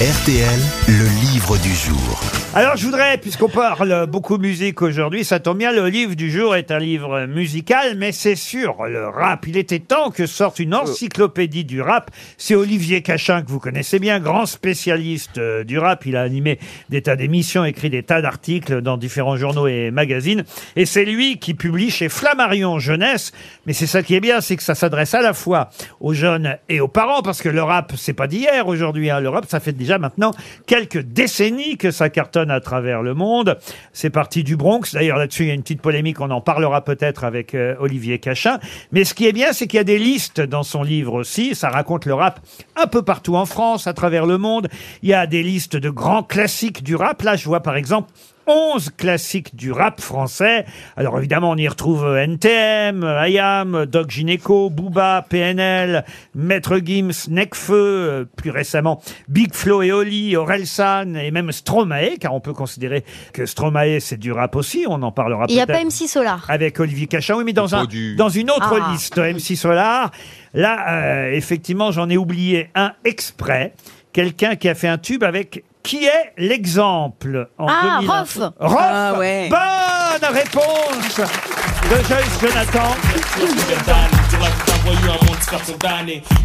RTL, le livre du jour. Alors je voudrais, puisqu'on parle beaucoup musique aujourd'hui, ça tombe bien, le livre du jour est un livre musical, mais c'est sur le rap. Il était temps que sorte une encyclopédie du rap. C'est Olivier Cachin, que vous connaissez bien, grand spécialiste euh, du rap. Il a animé des tas d'émissions, écrit des tas d'articles dans différents journaux et magazines. Et c'est lui qui publie chez Flammarion Jeunesse. Mais c'est ça qui est bien, c'est que ça s'adresse à la fois aux jeunes et aux parents, parce que le rap, c'est pas d'hier aujourd'hui. Hein. Le rap, ça fait déjà maintenant quelques décennies que ça cartonne à travers le monde. C'est parti du Bronx. D'ailleurs, là-dessus, il y a une petite polémique. On en parlera peut-être avec euh, Olivier Cachin. Mais ce qui est bien, c'est qu'il y a des listes dans son livre aussi. Ça raconte le rap un peu partout en France, à travers le monde. Il y a des listes de grands classiques du rap. Là, je vois par exemple 11 classiques du rap français. Alors évidemment, on y retrouve euh, NTM, euh, IAM, Doc Gineco, Booba, PNL, Maître Gims, Necfeu, euh, plus récemment Big Flo et Oli, Orelsan et même Stromae, car on peut considérer que Stromae c'est du rap aussi, on en parlera Il n'y a pas MC Solar. avec Olivier Cachin. Oui, mais dans, un, dans une autre Ah. liste, MC Solar. Là, euh, effectivement, j'en ai oublié un exprès. Quelqu'un qui a fait un tube avec qui est l'exemple en Ah, 2001. Rof. Rof. Ah, ouais. Bonne réponse de Joyce Jonathan.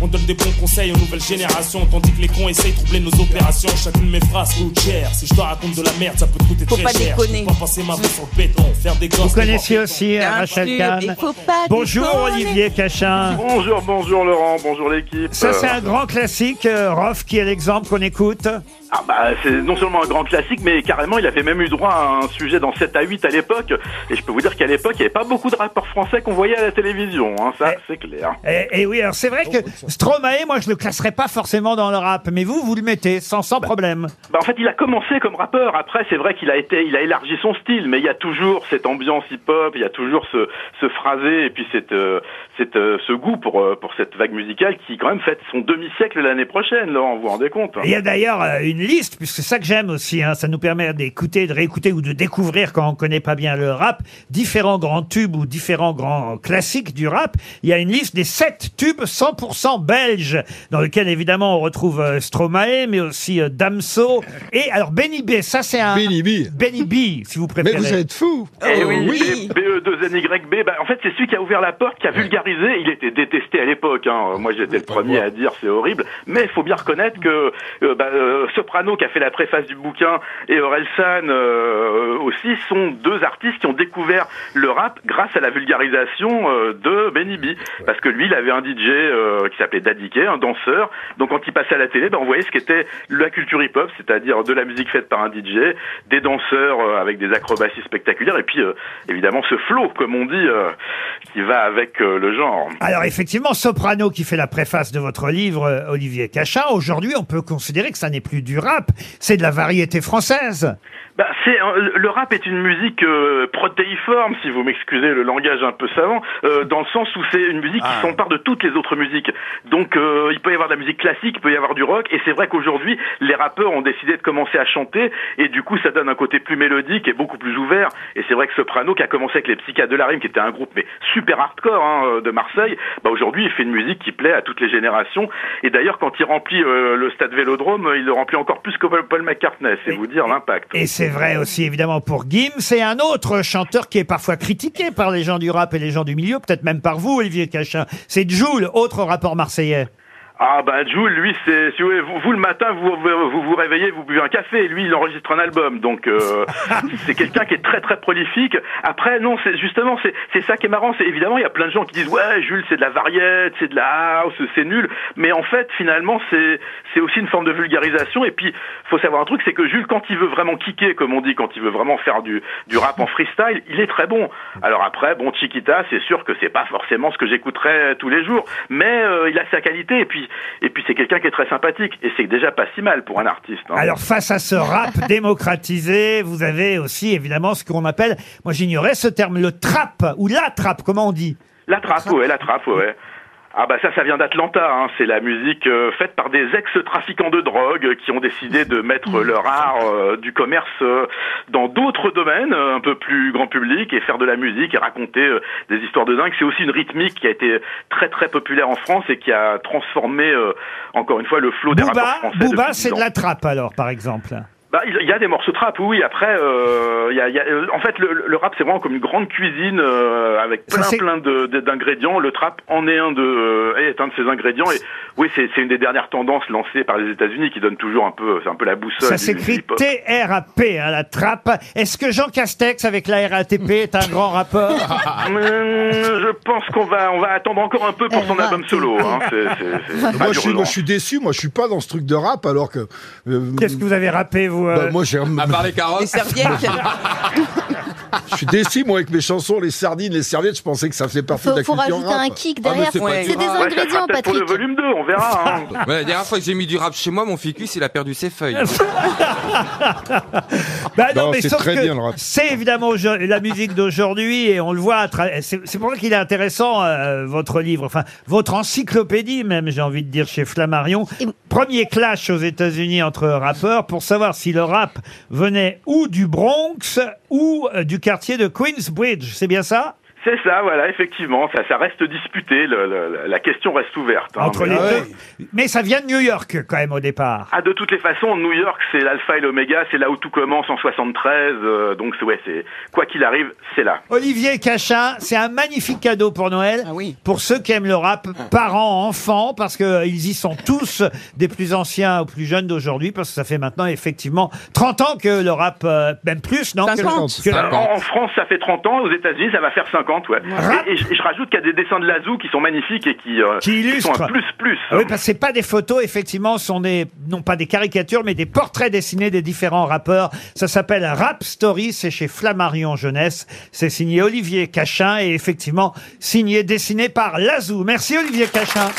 On donne des bons conseils aux nouvelles générations, tandis que les cons essayent de troubler nos opérations. Chacune de mes phrases coûte cher. Si je te raconte de la merde, ça peut te coûter Faut très pas cher. déconner. Je peux pas passer ma vie sur le béton, faire des gosses. Vous connaissiez aussi euh, Rachel Kahn. il faut pas Bonjour déconner. Olivier Cachin. Bonjour, bonjour Laurent, bonjour l'équipe. Ça, c'est un grand classique, euh, Rof, qui est l'exemple qu'on écoute. Ah bah c'est non seulement un grand classique, mais carrément il avait même eu droit à un sujet dans 7 à 8 à l'époque. Et je peux vous dire qu'à l'époque, il n'y avait pas beaucoup de rappeurs français qu'on voyait à la télévision, hein, ça Eh. c'est clair. Et, et oui, alors c'est vrai que Stromae, moi, je le classerais pas forcément dans le rap, mais vous, vous le mettez sans, sans problème. Bah en fait il a commencé comme rappeur, après c'est vrai qu'il a été, il a élargi son style, mais il y a toujours cette ambiance hip-hop, il y a toujours ce, ce phrasé et puis cette, euh, cette, euh, ce goût pour, euh, pour cette vague musicale qui quand même fête son demi-siècle l'année prochaine, Laurent, vous vous rendez compte Il y a d'ailleurs euh, une liste, puisque c'est ça que j'aime aussi, hein, ça nous permet d'écouter, de réécouter ou de découvrir quand on connaît pas bien le rap, différents grands tubes ou différents grands classiques du rap. Il y a une liste des sept tubes 100% belges, dans lequel évidemment on retrouve euh, Stromae, mais aussi euh, Damso. Et alors Benny B, ça c'est un... Benny B. Benny B, si vous préférez. Mais vous êtes fou Eh oui, oui. BE2NYB, bah, en fait c'est celui qui a ouvert la porte, qui a vulgarisé, il était détesté à l'époque, hein. moi j'étais le premier à dire c'est horrible, mais il faut bien reconnaître que euh, bah, euh, Soprano qui a fait la préface du bouquin et Orelsan euh, aussi sont deux artistes qui ont découvert le rap grâce à la vulgarisation euh, de Benny B, parce que lui il avait un DJ euh, qui s'appelait Daddy Kay, un danseur, donc quand il passait à la télé, bah, on voyait ce qu'était la culture hip-hop, c'est-à-dire de la musique faite par un DJ, des danseurs euh, avec des acrobaties spectaculaires, et puis euh, évidemment ce flow, comme on dit, euh, qui va avec euh, le genre. Alors effectivement, Soprano qui fait la préface de votre livre, euh, Olivier Cachin, aujourd'hui on peut considérer que ça n'est plus du rap, c'est de la variété française. Bah, c'est euh, le rap est une musique euh, protéiforme, si vous m'excusez le langage un peu savant, euh, dans le sens où c'est une musique qui s'empare de toutes les autres musiques. Donc euh, il peut y avoir de la musique classique, il peut y avoir du rock, et c'est vrai qu'aujourd'hui les rappeurs ont décidé de commencer à chanter, et du coup ça donne un côté plus mélodique et beaucoup plus ouvert. Et c'est vrai que Soprano, qui a commencé avec les Psychiatres de la Rime, qui était un groupe mais super hardcore hein, de Marseille, bah aujourd'hui il fait une musique qui plaît à toutes les générations. Et d'ailleurs quand il remplit le stade Vélodrome, il le remplit encore plus que Paul Paul McCartney. C'est vous dire l'impact. Et c'est vrai aussi évidemment pour Gims, c'est un autre chanteur qui est parfois critiqué par les gens du rap et les gens du milieu, peut-être même par vous Olivier Cachin. C'est Joule, autre rapport marseillais. Ah bah Jules, lui, c'est si vous, voulez, vous, vous, le matin, vous, vous vous réveillez, vous buvez un café, lui il enregistre un album, donc euh, c'est quelqu'un qui est très très prolifique. Après non, c'est justement c'est c'est ça qui est marrant, c'est évidemment il y a plein de gens qui disent ouais Jules c'est de la variette, c'est de la house, c'est nul, mais en fait finalement c'est c'est aussi une forme de vulgarisation. Et puis faut savoir un truc, c'est que Jules quand il veut vraiment kicker comme on dit, quand il veut vraiment faire du du rap en freestyle, il est très bon. Alors après bon Chiquita, c'est sûr que c'est pas forcément ce que j'écouterais tous les jours, mais euh, il a sa qualité. Et puis et puis c'est quelqu'un qui est très sympathique et c'est déjà pas si mal pour un artiste. hein. Alors face à ce rap démocratisé, vous avez aussi évidemment ce qu'on appelle, moi j'ignorais ce terme, le trap ou la trap, comment on dit? La trappe, ouais, la trappe, ouais. Ah bah ça, ça vient d'Atlanta. Hein. C'est la musique euh, faite par des ex-trafiquants de drogue qui ont décidé de mettre leur art euh, du commerce euh, dans d'autres domaines, euh, un peu plus grand public, et faire de la musique et raconter euh, des histoires de dingue. C'est aussi une rythmique qui a été très très populaire en France et qui a transformé euh, encore une fois le flot des rappeurs Booba, français. Booba depuis c'est 10 de la trappe alors, par exemple. Bah, il y a des morceaux de trap, oui. Après, euh, il y a, il y a- euh, en fait, le, le rap c'est vraiment comme une grande cuisine euh, avec Ça, plein c'est- plein d'ingrédients. Le trap en est un de euh, est un de ces ingrédients. Et oui, c'est c'est une des dernières tendances lancées par les États-Unis qui donne toujours un peu, c'est un peu la boussole. Ça s'écrit. T-R-A-P, hein, la trappe. Est-ce que Jean Castex, avec la RATP, est un grand rappeur? Hum, je pense qu'on va on va attendre encore un peu pour son album solo. Hein. C'est- c'est- c'est pas Moi je, suis, moi je suis déçu, moi je suis pas dans ce truc de rap alors que. euh, Qu'est-ce que vous avez rappé, vous euh bah, moi j'ai. À part les carottes. Les serviettes. Je suis déçu moi avec mes chansons, les sardines, les serviettes, je pensais que ça faisait partie Faut, de la faut culture rajouter rap. un kick Ah, derrière. c'est pas c'est des. Ouais, ça sera ingrédients, peut-être pour le Patrick. volume 2, on verra. Hein. Ouais, la dernière fois que j'ai mis du rap chez moi, mon ficus, il a perdu ses feuilles. Bah non, Non, mais c'est très que bien, le rap. c'est évidemment la musique d'aujourd'hui et on le voit. C'est c'est pour ça qu'il est intéressant euh, votre livre, enfin votre encyclopédie même, j'ai envie de dire chez Flammarion. Et- Premier clash aux États-Unis entre rappeurs pour savoir si le rap venait ou du Bronx ou euh, du quartier de Queensbridge. C'est bien ça? C'est ça, voilà, effectivement, ça, ça reste disputé. le- le- la question reste ouverte. hein, entre mais- les Ah ouais. deux. Mais ça vient de New York quand même au départ. Ah, de toutes les façons, New York, c'est l'alpha et l'oméga, c'est là où tout commence en 73, euh, donc c'est- ouais, c'est quoi qu'il arrive, c'est là. Olivier Cachin, c'est un magnifique cadeau pour Noël. Ah oui. Pour ceux qui aiment le rap, parents, enfants, parce que euh, ils y sont tous, des plus anciens aux plus jeunes d'aujourd'hui, parce que ça fait maintenant effectivement 30 ans que le rap, euh, même plus, non? Que- 50. que- Euh, En, en France, ça fait 30 ans, aux États-Unis, ça va faire 50, ouais. Et, et je, rajoute qu'il y a des dessins de Lazou qui sont magnifiques et qui, euh, Qui sont illustrent. un plus plus. Ah Oui, parce que c'est pas des photos, effectivement, ce sont des, non pas des caricatures, mais des portraits dessinés des différents rappeurs. Ça s'appelle Rap Story, c'est chez Flammarion Jeunesse. C'est signé Olivier Cachin et effectivement signé, dessiné par Lazou. Merci Olivier Cachin.